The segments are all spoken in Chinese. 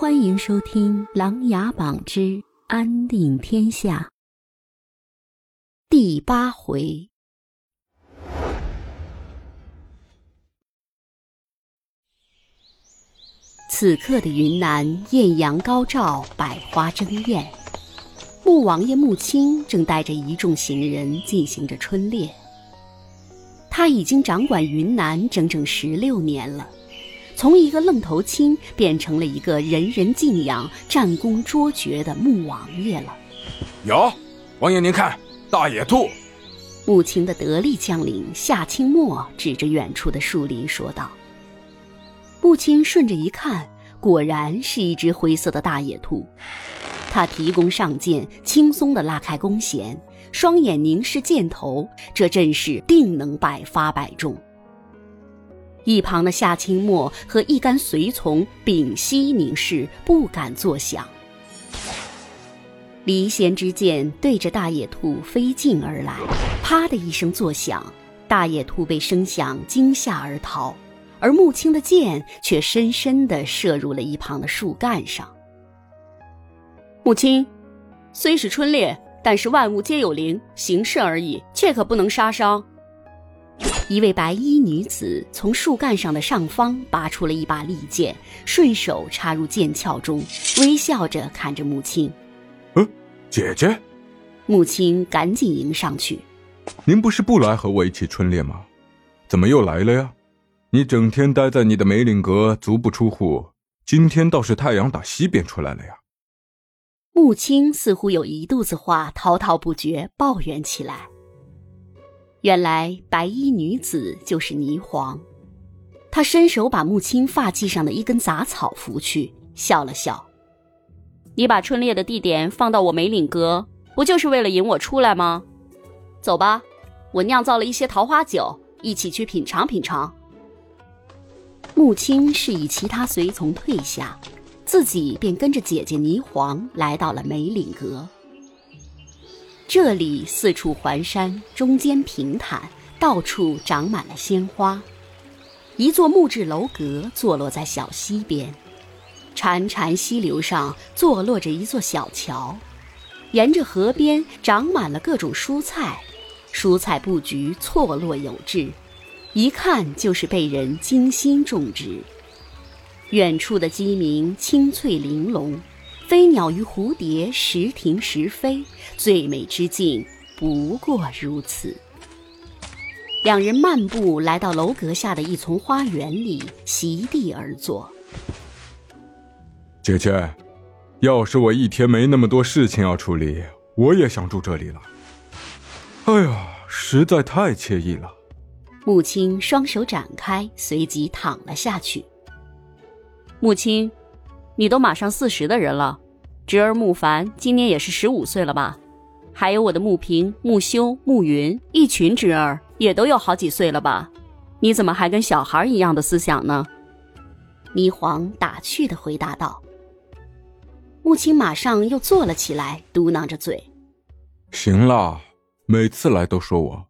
欢迎收听《琅琊榜之安定天下》第八回。此刻的云南艳阳高照，百花争艳。穆王爷穆青正带着一众行人进行着春猎。他已经掌管云南整整十六年了。从一个愣头青变成了一个人人敬仰、战功卓绝的穆王爷了。有，王爷您看，大野兔。穆青的得力将领夏清墨指着远处的树林说道。穆青顺着一看，果然是一只灰色的大野兔。他提弓上箭，轻松地拉开弓弦，双眼凝视箭头，这阵势定能百发百中。一旁的夏清墨和一干随从屏息凝视，不敢作响。离弦之箭对着大野兔飞进而来，啪的一声作响，大野兔被声响惊吓而逃，而穆青的箭却深深地射入了一旁的树干上。穆青，虽是春猎，但是万物皆有灵，行事而已，切可不能杀伤。一位白衣女子从树干上的上方拔出了一把利剑，顺手插入剑鞘中，微笑着看着穆青。嗯，姐姐。穆青赶紧迎上去。您不是不来和我一起春猎吗？怎么又来了呀？你整天待在你的梅岭阁，足不出户，今天倒是太阳打西边出来了呀。穆青似乎有一肚子话滔滔不绝，抱怨起来。原来白衣女子就是霓凰，她伸手把穆青发髻上的一根杂草拂去，笑了笑：“你把春猎的地点放到我梅岭阁，不就是为了引我出来吗？走吧，我酿造了一些桃花酒，一起去品尝品尝。”穆青示意其他随从退下，自己便跟着姐姐霓凰来到了梅岭阁。这里四处环山，中间平坦，到处长满了鲜花。一座木质楼阁坐落在小溪边，潺潺溪流上坐落着一座小桥。沿着河边长满了各种蔬菜，蔬菜布局错落有致，一看就是被人精心种植。远处的鸡鸣清脆玲珑。飞鸟与蝴蝶时停时飞，最美之境不过如此。两人漫步来到楼阁下的一丛花园里，席地而坐。姐姐，要是我一天没那么多事情要处理，我也想住这里了。哎呀，实在太惬意了。母亲双手展开，随即躺了下去。穆青。你都马上四十的人了，侄儿慕凡今年也是十五岁了吧？还有我的慕平、慕修、慕云，一群侄儿也都有好几岁了吧？你怎么还跟小孩一样的思想呢？霓凰打趣的回答道。穆青马上又坐了起来，嘟囔着嘴：“行了，每次来都说我，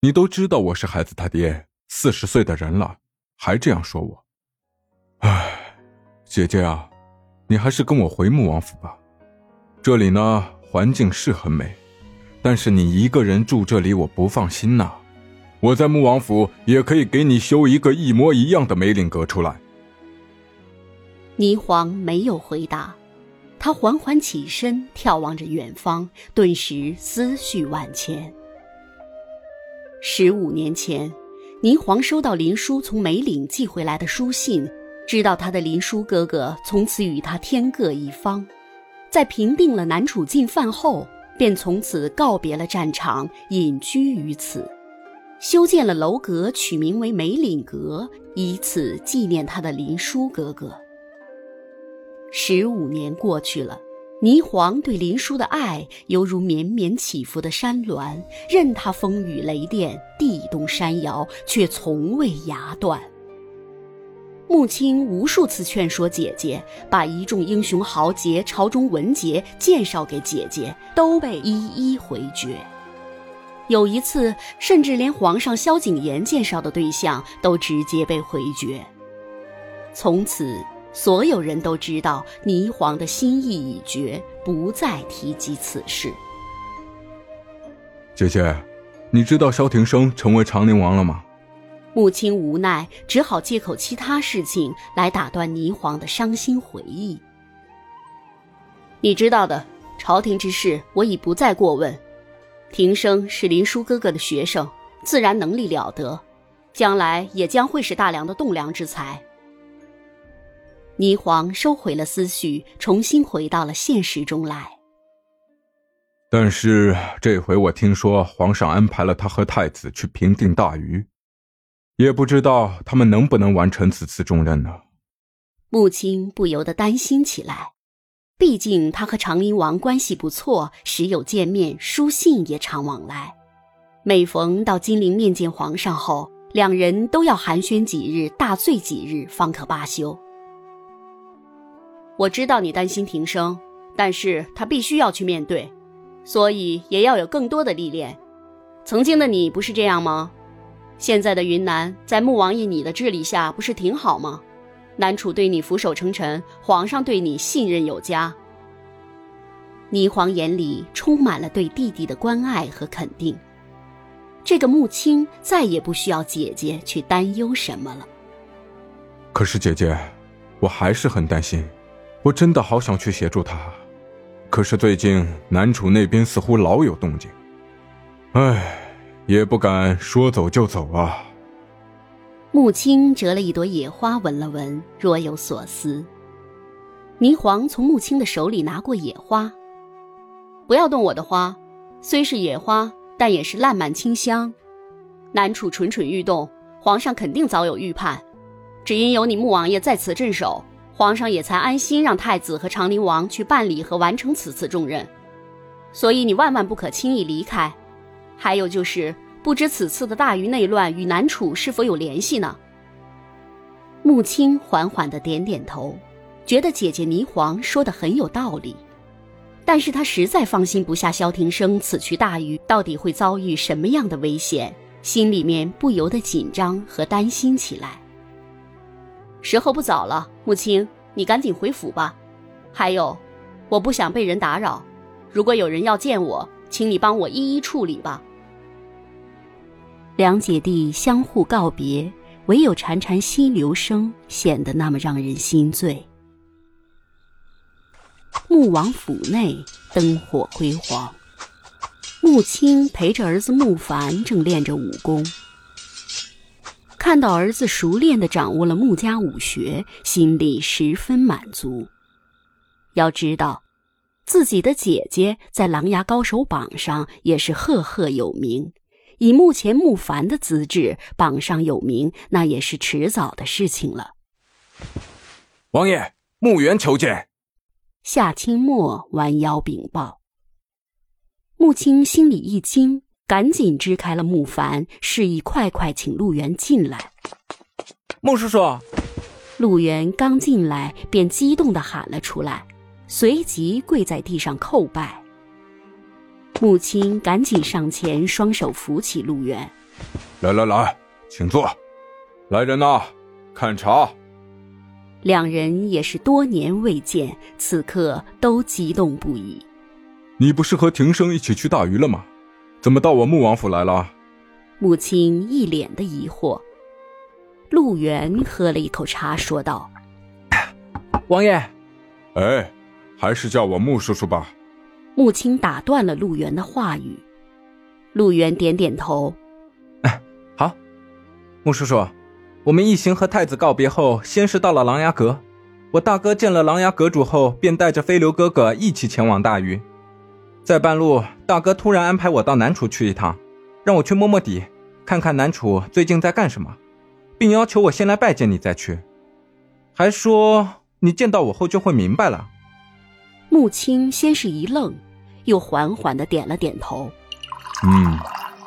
你都知道我是孩子他爹，四十岁的人了，还这样说我，唉，姐姐啊。”你还是跟我回穆王府吧，这里呢环境是很美，但是你一个人住这里我不放心呐。我在穆王府也可以给你修一个一模一样的梅岭阁出来。霓凰没有回答，他缓缓起身，眺望着远方，顿时思绪万千。十五年前，霓凰收到林殊从梅岭寄回来的书信。知道他的林殊哥哥从此与他天各一方，在平定了南楚进犯后，便从此告别了战场，隐居于此，修建了楼阁，取名为梅岭阁，以此纪念他的林殊哥哥。十五年过去了，霓凰对林殊的爱犹如绵绵起伏的山峦，任他风雨雷电，地动山摇，却从未崖断。穆青无数次劝说姐姐，把一众英雄豪杰、朝中文杰介绍给姐姐，都被一一回绝。有一次，甚至连皇上萧景琰介绍的对象都直接被回绝。从此，所有人都知道霓凰的心意已决，不再提及此事。姐姐，你知道萧庭生成为长宁王了吗？母亲无奈，只好借口其他事情来打断霓凰的伤心回忆。你知道的，朝廷之事我已不再过问。庭生是林殊哥哥的学生，自然能力了得，将来也将会是大梁的栋梁之才。霓凰收回了思绪，重新回到了现实中来。但是这回我听说皇上安排了他和太子去平定大虞。也不知道他们能不能完成此次重任呢？母亲不由得担心起来。毕竟他和长宁王关系不错，时有见面，书信也常往来。每逢到金陵面见皇上后，两人都要寒暄几日，大醉几日，方可罢休。我知道你担心庭生，但是他必须要去面对，所以也要有更多的历练。曾经的你不是这样吗？现在的云南，在穆王爷你的治理下，不是挺好吗？南楚对你俯首称臣，皇上对你信任有加。霓凰眼里充满了对弟弟的关爱和肯定。这个穆青再也不需要姐姐去担忧什么了。可是姐姐，我还是很担心，我真的好想去协助他，可是最近南楚那边似乎老有动静，唉。也不敢说走就走啊。穆青折了一朵野花，闻了闻，若有所思。霓凰从穆青的手里拿过野花，不要动我的花，虽是野花，但也是烂漫清香。南楚蠢蠢欲动，皇上肯定早有预判，只因有你穆王爷在此镇守，皇上也才安心让太子和长宁王去办理和完成此次重任。所以你万万不可轻易离开。还有就是，不知此次的大禹内乱与南楚是否有联系呢？穆青缓缓的点点头，觉得姐姐霓凰说的很有道理，但是他实在放心不下萧庭生此去大禹到底会遭遇什么样的危险，心里面不由得紧张和担心起来。时候不早了，穆青，你赶紧回府吧。还有，我不想被人打扰，如果有人要见我。请你帮我一一处理吧。两姐弟相互告别，唯有潺潺溪流声显得那么让人心醉。穆王府内灯火辉煌，穆青陪着儿子穆凡正练着武功。看到儿子熟练的掌握了穆家武学，心里十分满足。要知道。自己的姐姐在琅琊高手榜上也是赫赫有名，以目前穆凡的资质，榜上有名那也是迟早的事情了。王爷，穆元求见。夏清墨弯腰禀报。穆青心里一惊，赶紧支开了穆凡，示意快快请陆源进来。穆叔叔。陆源刚进来，便激动的喊了出来。随即跪在地上叩拜。母亲赶紧上前，双手扶起陆远。来来来，请坐。来人呐，看茶。两人也是多年未见，此刻都激动不已。你不是和庭生一起去大鱼了吗？怎么到我穆王府来了？母亲一脸的疑惑。陆源喝了一口茶，说道：“王爷。”哎。还是叫我穆叔叔吧。穆青打断了陆源的话语。陆源点点头：“哎，好。穆叔叔，我们一行和太子告别后，先是到了琅琊阁。我大哥见了琅琊阁主后，便带着飞流哥哥一起前往大禹。在半路，大哥突然安排我到南楚去一趟，让我去摸摸底，看看南楚最近在干什么，并要求我先来拜见你再去，还说你见到我后就会明白了。”穆青先是一愣，又缓缓的点了点头。嗯，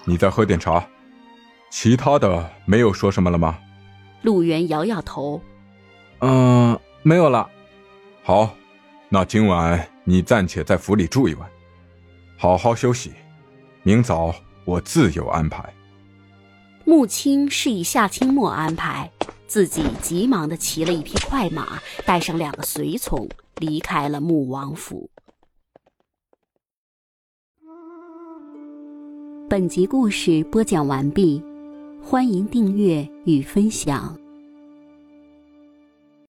你再喝点茶。其他的没有说什么了吗？陆源摇摇头。嗯，没有了。好，那今晚你暂且在府里住一晚，好好休息。明早我自有安排。穆青示意夏清墨安排，自己急忙的骑了一匹快马，带上两个随从，离开了穆王府。本集故事播讲完毕，欢迎订阅与分享。